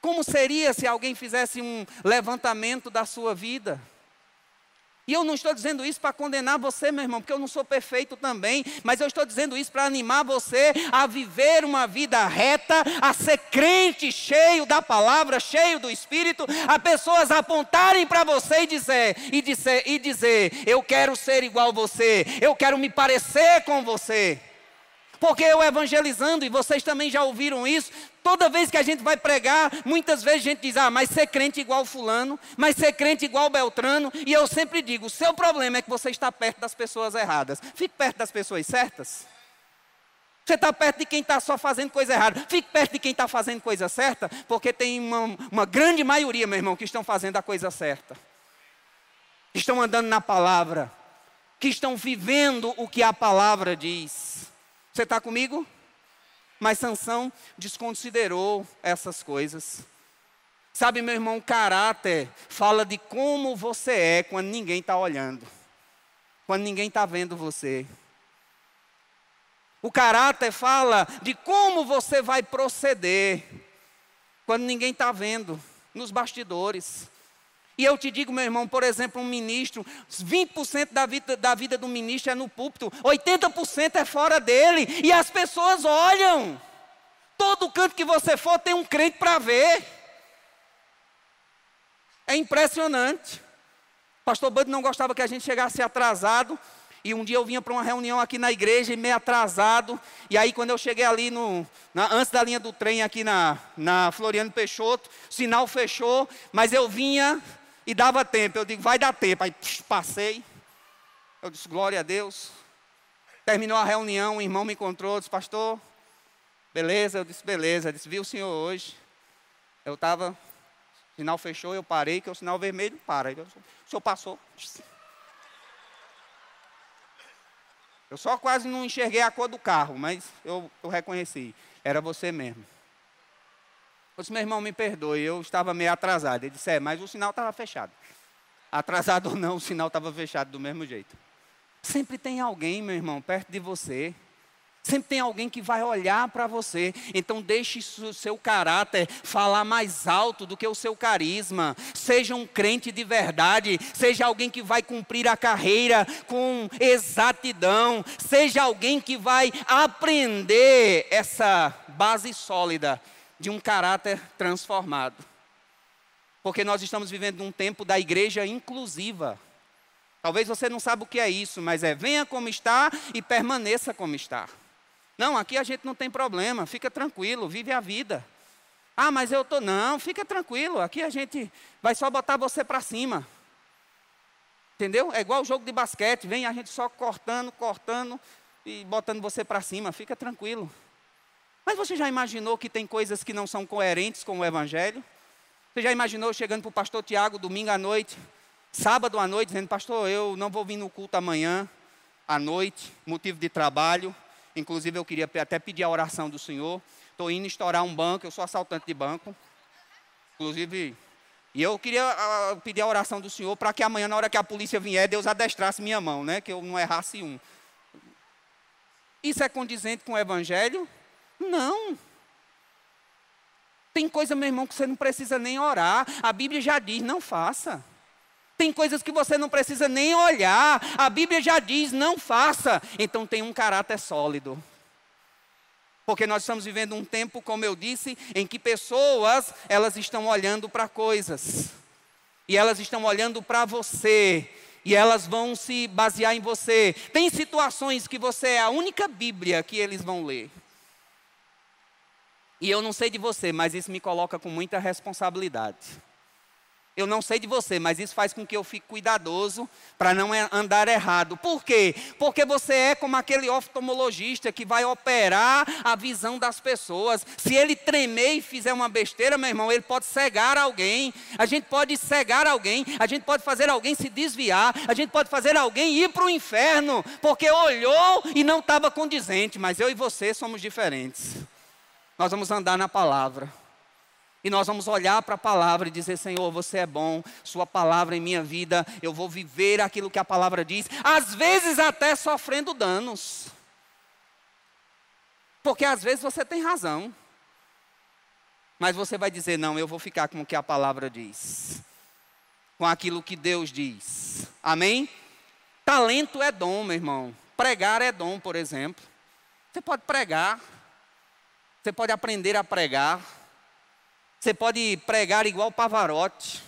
Como seria se alguém fizesse um levantamento da sua vida? E eu não estou dizendo isso para condenar você, meu irmão, porque eu não sou perfeito também, mas eu estou dizendo isso para animar você a viver uma vida reta, a ser crente, cheio da palavra, cheio do Espírito, a pessoas apontarem para você e dizer, e dizer, e dizer, eu quero ser igual você, eu quero me parecer com você. Porque eu evangelizando, e vocês também já ouviram isso, toda vez que a gente vai pregar, muitas vezes a gente diz, ah, mas ser crente igual fulano, mas ser crente igual Beltrano, e eu sempre digo, o seu problema é que você está perto das pessoas erradas. Fique perto das pessoas certas. Você está perto de quem está só fazendo coisa errada. Fique perto de quem está fazendo coisa certa, porque tem uma, uma grande maioria, meu irmão, que estão fazendo a coisa certa. Estão andando na palavra, que estão vivendo o que a palavra diz. Você está comigo? Mas Sansão desconsiderou essas coisas. Sabe, meu irmão, caráter fala de como você é quando ninguém está olhando, quando ninguém está vendo você. O caráter fala de como você vai proceder quando ninguém está vendo, nos bastidores. E eu te digo, meu irmão, por exemplo, um ministro, 20% da vida, da vida do ministro é no púlpito, 80% é fora dele, e as pessoas olham. Todo canto que você for tem um crente para ver. É impressionante. Pastor Bud não gostava que a gente chegasse atrasado. E um dia eu vinha para uma reunião aqui na igreja, meio atrasado. E aí, quando eu cheguei ali, no, na, antes da linha do trem, aqui na, na Floriano Peixoto, sinal fechou, mas eu vinha e dava tempo. Eu digo, vai dar tempo. Aí psh, passei. Eu disse, glória a Deus. Terminou a reunião, o irmão me encontrou, disse, pastor, beleza? Eu disse, beleza. Eu disse, viu o senhor hoje? Eu estava, sinal fechou, eu parei, que o sinal vermelho para. Eu, o senhor passou. Eu só quase não enxerguei a cor do carro, mas eu, eu reconheci. Era você mesmo. Eu disse, meu irmão, me perdoe, eu estava meio atrasado. Ele disse, é, mas o sinal estava fechado. Atrasado [LAUGHS] ou não, o sinal estava fechado do mesmo jeito. Sempre tem alguém, meu irmão, perto de você. Sempre tem alguém que vai olhar para você. Então deixe o seu caráter falar mais alto do que o seu carisma. Seja um crente de verdade. Seja alguém que vai cumprir a carreira com exatidão. Seja alguém que vai aprender essa base sólida de um caráter transformado. Porque nós estamos vivendo um tempo da igreja inclusiva. Talvez você não saiba o que é isso, mas é venha como está e permaneça como está. Não, aqui a gente não tem problema, fica tranquilo, vive a vida. Ah, mas eu tô não, fica tranquilo, aqui a gente vai só botar você para cima. Entendeu? É igual o jogo de basquete, vem a gente só cortando, cortando e botando você para cima, fica tranquilo. Mas você já imaginou que tem coisas que não são coerentes com o Evangelho? Você já imaginou chegando para o pastor Tiago domingo à noite, sábado à noite, dizendo, pastor, eu não vou vir no culto amanhã, à noite, motivo de trabalho. Inclusive eu queria até pedir a oração do Senhor. Estou indo estourar um banco, eu sou assaltante de banco. Inclusive, e eu queria uh, pedir a oração do Senhor para que amanhã, na hora que a polícia vier, Deus adestrasse minha mão, né? Que eu não errasse um. Isso é condizente com o Evangelho? Não. Tem coisa, meu irmão, que você não precisa nem orar. A Bíblia já diz: não faça. Tem coisas que você não precisa nem olhar. A Bíblia já diz: não faça. Então tem um caráter sólido. Porque nós estamos vivendo um tempo, como eu disse, em que pessoas, elas estão olhando para coisas. E elas estão olhando para você. E elas vão se basear em você. Tem situações que você é a única Bíblia que eles vão ler. E eu não sei de você, mas isso me coloca com muita responsabilidade. Eu não sei de você, mas isso faz com que eu fique cuidadoso para não andar errado. Por quê? Porque você é como aquele oftalmologista que vai operar a visão das pessoas. Se ele tremer e fizer uma besteira, meu irmão, ele pode cegar alguém. A gente pode cegar alguém, a gente pode fazer alguém se desviar, a gente pode fazer alguém ir para o inferno, porque olhou e não estava condizente. Mas eu e você somos diferentes. Nós vamos andar na palavra. E nós vamos olhar para a palavra e dizer: Senhor, você é bom, Sua palavra em minha vida, eu vou viver aquilo que a palavra diz, às vezes até sofrendo danos. Porque às vezes você tem razão, mas você vai dizer: Não, eu vou ficar com o que a palavra diz, com aquilo que Deus diz. Amém? Talento é dom, meu irmão. Pregar é dom, por exemplo. Você pode pregar, você pode aprender a pregar. Você pode pregar igual Pavarotti.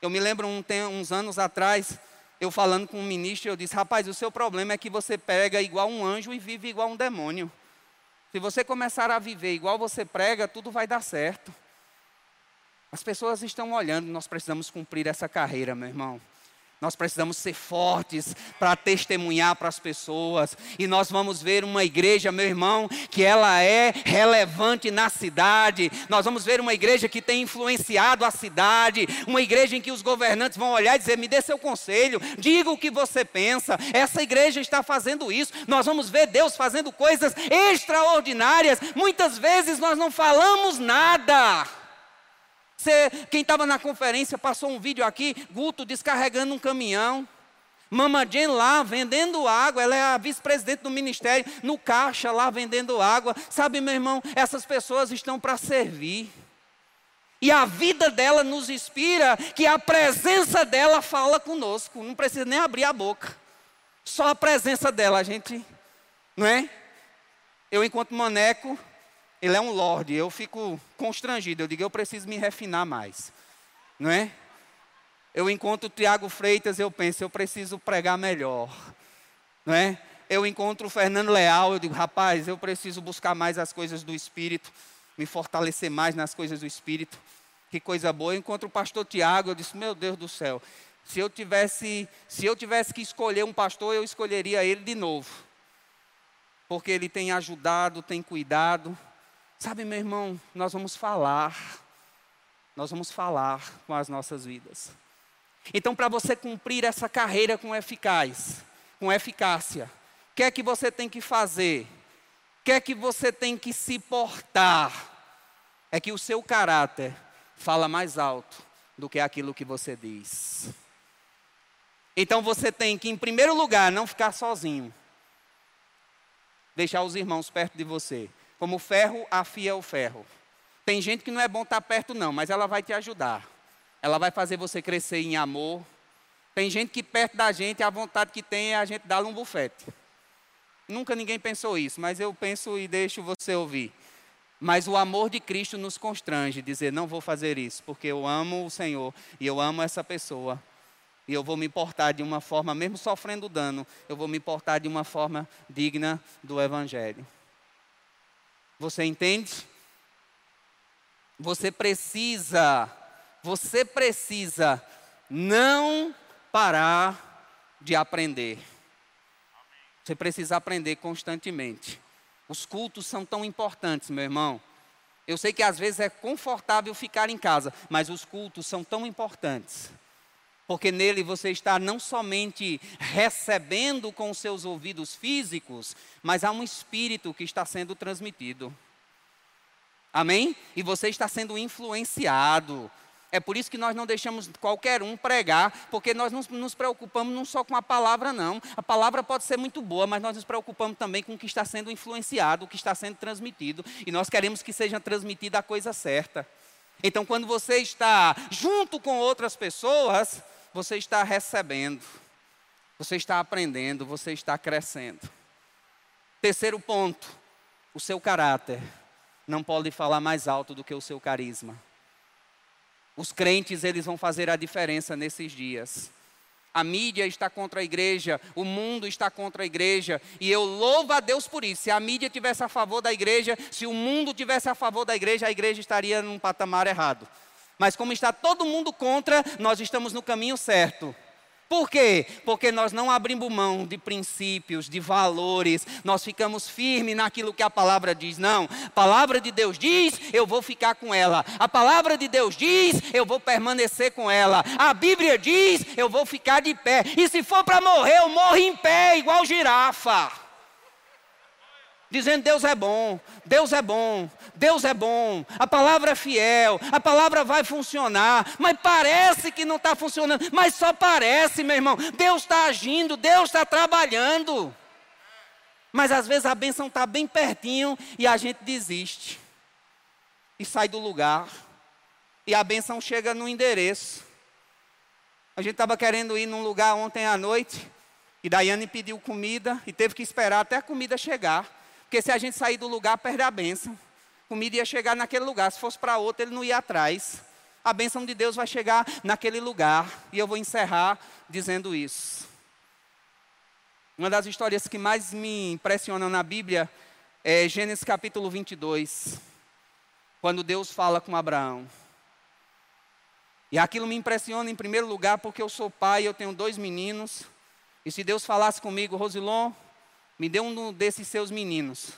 Eu me lembro um, tem, uns anos atrás, eu falando com um ministro, eu disse: rapaz, o seu problema é que você prega igual um anjo e vive igual um demônio. Se você começar a viver igual você prega, tudo vai dar certo. As pessoas estão olhando, nós precisamos cumprir essa carreira, meu irmão. Nós precisamos ser fortes para testemunhar para as pessoas. E nós vamos ver uma igreja, meu irmão, que ela é relevante na cidade. Nós vamos ver uma igreja que tem influenciado a cidade. Uma igreja em que os governantes vão olhar e dizer: me dê seu conselho, diga o que você pensa. Essa igreja está fazendo isso. Nós vamos ver Deus fazendo coisas extraordinárias. Muitas vezes nós não falamos nada. Você, quem estava na conferência passou um vídeo aqui, Guto descarregando um caminhão. Mama Jane lá vendendo água, ela é a vice-presidente do ministério, no caixa lá vendendo água. Sabe, meu irmão, essas pessoas estão para servir. E a vida dela nos inspira que a presença dela fala conosco. Não precisa nem abrir a boca. Só a presença dela, gente, não é? Eu, enquanto maneco, ele é um lorde, eu fico constrangido, eu digo, eu preciso me refinar mais, não é? Eu encontro o Tiago Freitas, eu penso, eu preciso pregar melhor, não é? Eu encontro o Fernando Leal, eu digo, rapaz, eu preciso buscar mais as coisas do Espírito, me fortalecer mais nas coisas do Espírito, que coisa boa. Eu encontro o pastor Tiago, eu disse, meu Deus do céu, se eu tivesse, se eu tivesse que escolher um pastor, eu escolheria ele de novo, porque ele tem ajudado, tem cuidado, Sabe, meu irmão, nós vamos falar, nós vamos falar com as nossas vidas. Então, para você cumprir essa carreira com eficaz, com eficácia, o que é que você tem que fazer? O que é que você tem que se portar? É que o seu caráter fala mais alto do que aquilo que você diz. Então você tem que, em primeiro lugar, não ficar sozinho. Deixar os irmãos perto de você. Como o ferro afia o ferro. Tem gente que não é bom estar perto, não, mas ela vai te ajudar. Ela vai fazer você crescer em amor. Tem gente que perto da gente, a vontade que tem é a gente dar um bufete. Nunca ninguém pensou isso, mas eu penso e deixo você ouvir. Mas o amor de Cristo nos constrange, dizer: não vou fazer isso, porque eu amo o Senhor e eu amo essa pessoa. E eu vou me importar de uma forma, mesmo sofrendo dano, eu vou me importar de uma forma digna do Evangelho. Você entende? Você precisa, você precisa não parar de aprender. Você precisa aprender constantemente. Os cultos são tão importantes, meu irmão. Eu sei que às vezes é confortável ficar em casa, mas os cultos são tão importantes. Porque nele você está não somente recebendo com os seus ouvidos físicos, mas há um espírito que está sendo transmitido. Amém? E você está sendo influenciado. É por isso que nós não deixamos qualquer um pregar, porque nós não nos preocupamos não só com a palavra, não. A palavra pode ser muito boa, mas nós nos preocupamos também com o que está sendo influenciado, o que está sendo transmitido. E nós queremos que seja transmitida a coisa certa. Então, quando você está junto com outras pessoas, você está recebendo, você está aprendendo, você está crescendo. Terceiro ponto, o seu caráter não pode falar mais alto do que o seu carisma. Os crentes, eles vão fazer a diferença nesses dias. A mídia está contra a igreja, o mundo está contra a igreja, e eu louvo a Deus por isso. Se a mídia tivesse a favor da igreja, se o mundo tivesse a favor da igreja, a igreja estaria num patamar errado. Mas como está todo mundo contra, nós estamos no caminho certo. Por quê? Porque nós não abrimos mão de princípios, de valores, nós ficamos firmes naquilo que a palavra diz. Não, a palavra de Deus diz, eu vou ficar com ela. A palavra de Deus diz, eu vou permanecer com ela. A Bíblia diz, eu vou ficar de pé. E se for para morrer, eu morro em pé, igual girafa. Dizendo Deus é bom, Deus é bom, Deus é bom, a palavra é fiel, a palavra vai funcionar, mas parece que não está funcionando, mas só parece, meu irmão. Deus está agindo, Deus está trabalhando. Mas às vezes a bênção está bem pertinho e a gente desiste. E sai do lugar. E a bênção chega no endereço. A gente estava querendo ir num lugar ontem à noite. E Daiane pediu comida e teve que esperar até a comida chegar. Porque se a gente sair do lugar, perde a bênção comida ia chegar naquele lugar. Se fosse para outro, ele não ia atrás. A bênção de Deus vai chegar naquele lugar. E eu vou encerrar dizendo isso. Uma das histórias que mais me impressionam na Bíblia é Gênesis capítulo 22, quando Deus fala com Abraão. E aquilo me impressiona em primeiro lugar porque eu sou pai, eu tenho dois meninos. E se Deus falasse comigo, Rosilon, me dê um desses seus meninos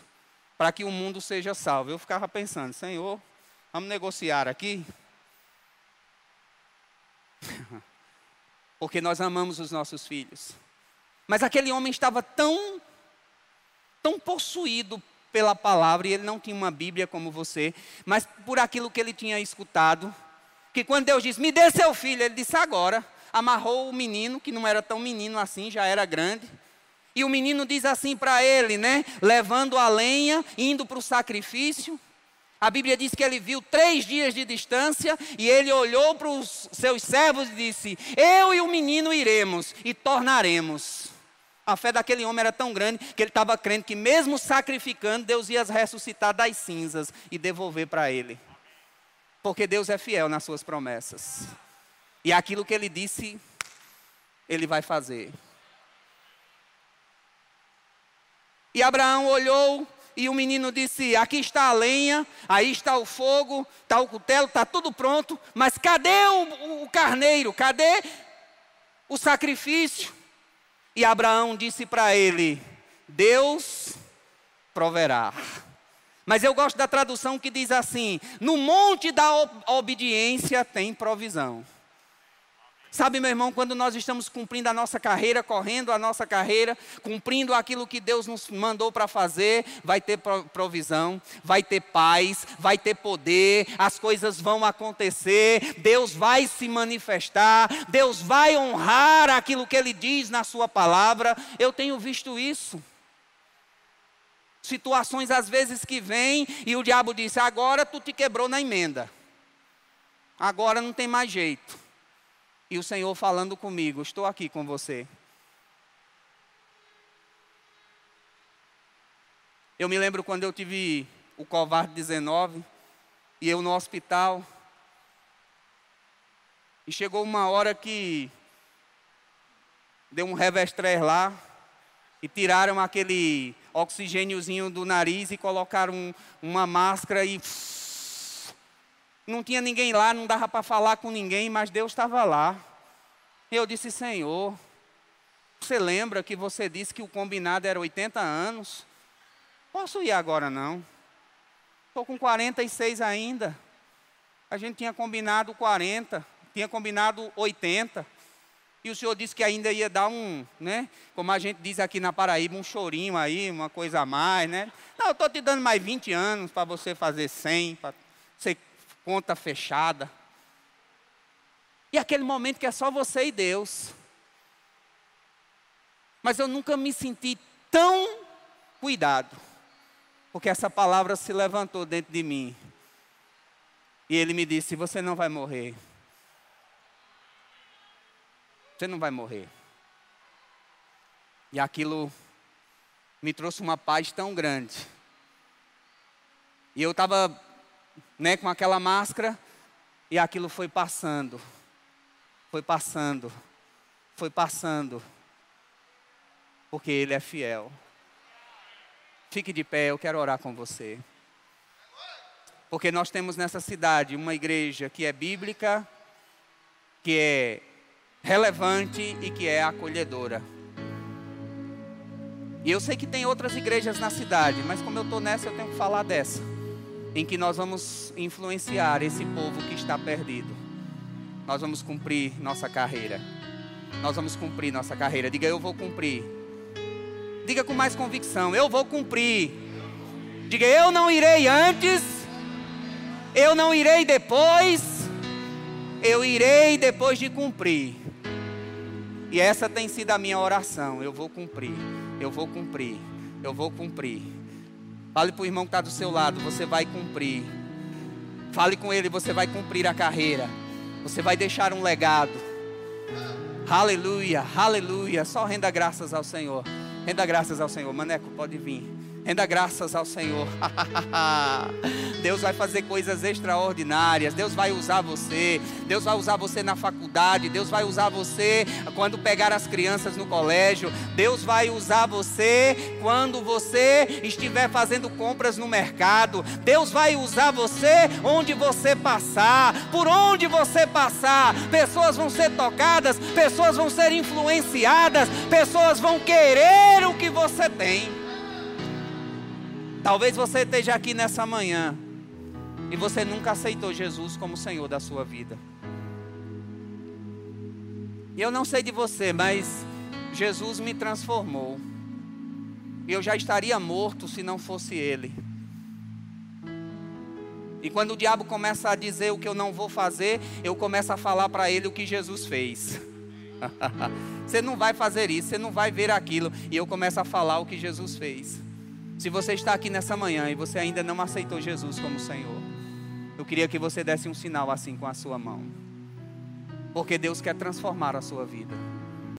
para que o mundo seja salvo. Eu ficava pensando, Senhor, vamos negociar aqui? [LAUGHS] Porque nós amamos os nossos filhos. Mas aquele homem estava tão, tão possuído pela palavra, e ele não tinha uma Bíblia como você, mas por aquilo que ele tinha escutado, que quando Deus disse, me dê seu filho, ele disse agora, amarrou o menino, que não era tão menino assim, já era grande, e o menino diz assim para ele, né? Levando a lenha, indo para o sacrifício. A Bíblia diz que ele viu três dias de distância e ele olhou para os seus servos e disse: Eu e o menino iremos e tornaremos. A fé daquele homem era tão grande que ele estava crendo que, mesmo sacrificando, Deus ia ressuscitar das cinzas e devolver para ele. Porque Deus é fiel nas suas promessas. E aquilo que ele disse, ele vai fazer. E Abraão olhou e o menino disse: Aqui está a lenha, aí está o fogo, está o cutelo, está tudo pronto, mas cadê o, o carneiro? Cadê o sacrifício? E Abraão disse para ele: Deus proverá. Mas eu gosto da tradução que diz assim: No monte da obediência tem provisão. Sabe, meu irmão, quando nós estamos cumprindo a nossa carreira, correndo a nossa carreira, cumprindo aquilo que Deus nos mandou para fazer, vai ter provisão, vai ter paz, vai ter poder, as coisas vão acontecer, Deus vai se manifestar, Deus vai honrar aquilo que Ele diz na Sua palavra. Eu tenho visto isso. Situações às vezes que vêm e o diabo disse: agora tu te quebrou na emenda, agora não tem mais jeito e o Senhor falando comigo: Estou aqui com você. Eu me lembro quando eu tive o covarde 19 e eu no hospital. E chegou uma hora que deu um revestrez lá e tiraram aquele oxigêniozinho do nariz e colocaram uma máscara e não tinha ninguém lá, não dava para falar com ninguém, mas Deus estava lá. Eu disse: Senhor, você lembra que você disse que o combinado era 80 anos? Posso ir agora não? Estou com 46 ainda. A gente tinha combinado 40, tinha combinado 80. E o senhor disse que ainda ia dar um, né? Como a gente diz aqui na Paraíba, um chorinho aí, uma coisa a mais, né? Não, eu estou te dando mais 20 anos para você fazer 100, para ser conta fechada. E aquele momento que é só você e Deus. Mas eu nunca me senti tão cuidado, porque essa palavra se levantou dentro de mim. E ele me disse: Você não vai morrer. Você não vai morrer. E aquilo me trouxe uma paz tão grande. E eu estava né, com aquela máscara, e aquilo foi passando, foi passando, foi passando porque Ele é fiel. Fique de pé, eu quero orar com você. Porque nós temos nessa cidade uma igreja que é bíblica, que é relevante e que é acolhedora. E eu sei que tem outras igrejas na cidade, mas como eu estou nessa, eu tenho que falar dessa. Em que nós vamos influenciar esse povo que está perdido. Nós vamos cumprir nossa carreira. Nós vamos cumprir nossa carreira. Diga, eu vou cumprir Diga com mais convicção: Eu vou cumprir. Diga: Eu não irei antes, eu não irei depois, eu irei depois de cumprir. E essa tem sido a minha oração: Eu vou cumprir, eu vou cumprir, eu vou cumprir. Fale para o irmão que está do seu lado: Você vai cumprir. Fale com ele: Você vai cumprir a carreira. Você vai deixar um legado. Aleluia, aleluia. Só renda graças ao Senhor. Renda graças ao Senhor. Maneco, pode vir. Renda graças ao Senhor. [LAUGHS] Deus vai fazer coisas extraordinárias. Deus vai usar você. Deus vai usar você na faculdade. Deus vai usar você quando pegar as crianças no colégio. Deus vai usar você quando você estiver fazendo compras no mercado. Deus vai usar você onde você passar. Por onde você passar, pessoas vão ser tocadas, pessoas vão ser influenciadas, pessoas vão querer o que você tem. Talvez você esteja aqui nessa manhã e você nunca aceitou Jesus como Senhor da sua vida. E eu não sei de você, mas Jesus me transformou. E eu já estaria morto se não fosse Ele. E quando o diabo começa a dizer o que eu não vou fazer, eu começo a falar para ele o que Jesus fez. [LAUGHS] você não vai fazer isso, você não vai ver aquilo. E eu começo a falar o que Jesus fez. Se você está aqui nessa manhã e você ainda não aceitou Jesus como Senhor, eu queria que você desse um sinal assim com a sua mão. Porque Deus quer transformar a sua vida.